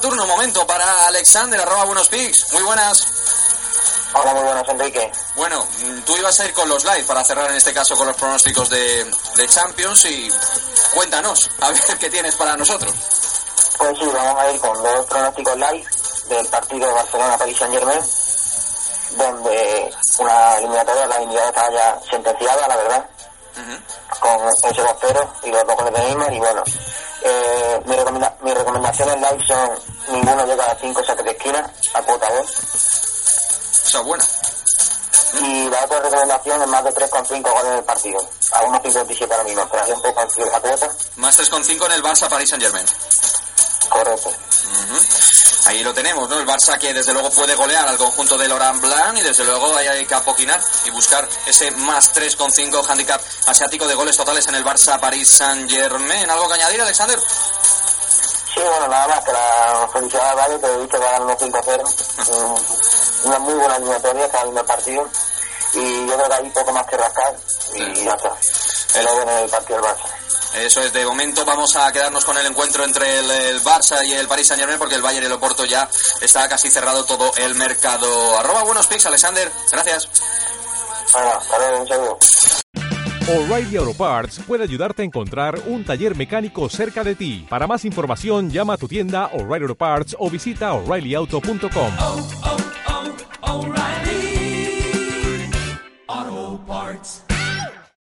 Turno, momento para Alexander, arroba buenos pics. Muy buenas. Hola, muy buenas, Enrique. Bueno, mm, tú ibas a ir con los live para cerrar en este caso con los pronósticos de, de Champions y cuéntanos, a ver qué tienes para nosotros. Pues sí, vamos a ir con dos pronósticos live del partido Barcelona-Paris Saint-Germain, donde una eliminatoria, la eliminatoria estaba ya sentenciada, la verdad, con ese 2-0 y los dos goles de Neymar, y bueno, eh, mi, recomenda mis recomendaciones live son ninguno llega a 5 saques de esquina, a cuota 2. O sea, buena. Y la otra recomendación es más de 3,5 goles en el partido. A 1,57 ahora mismo, pero un poco esa cuota. Más 3,5 en el Barça Paris Saint Germain. Correcto. Ahí lo tenemos, ¿no? El Barça que desde luego puede golear al conjunto de Laurent Blanc y desde luego ahí hay que apoquinar y buscar ese más 3,5 handicap asiático de goles totales en el Barça Paris Saint Germain. ¿Algo que añadir, Alexander? Sí, bueno, nada más que la felicidad a Valle, que he visto que ganar 5-0. Mm, Una muy buena eliminatoria, viendo el partido. Y yo creo que hay poco más que rascar. Y ya está. El en el partido del Barça. Eso es, de momento vamos a quedarnos con el encuentro entre el, el Barça y el Paris Saint Germain porque el Bayern y el Oporto ya está casi cerrado todo el mercado. Arroba buenos pics, Alexander. Gracias. Bueno, hasta luego, un saludo. O'Reilly Auto Parts puede ayudarte a encontrar un taller mecánico cerca de ti. Para más información, llama a tu tienda O'Reilly Auto Parts o visita oreillyauto.com. oh, oh,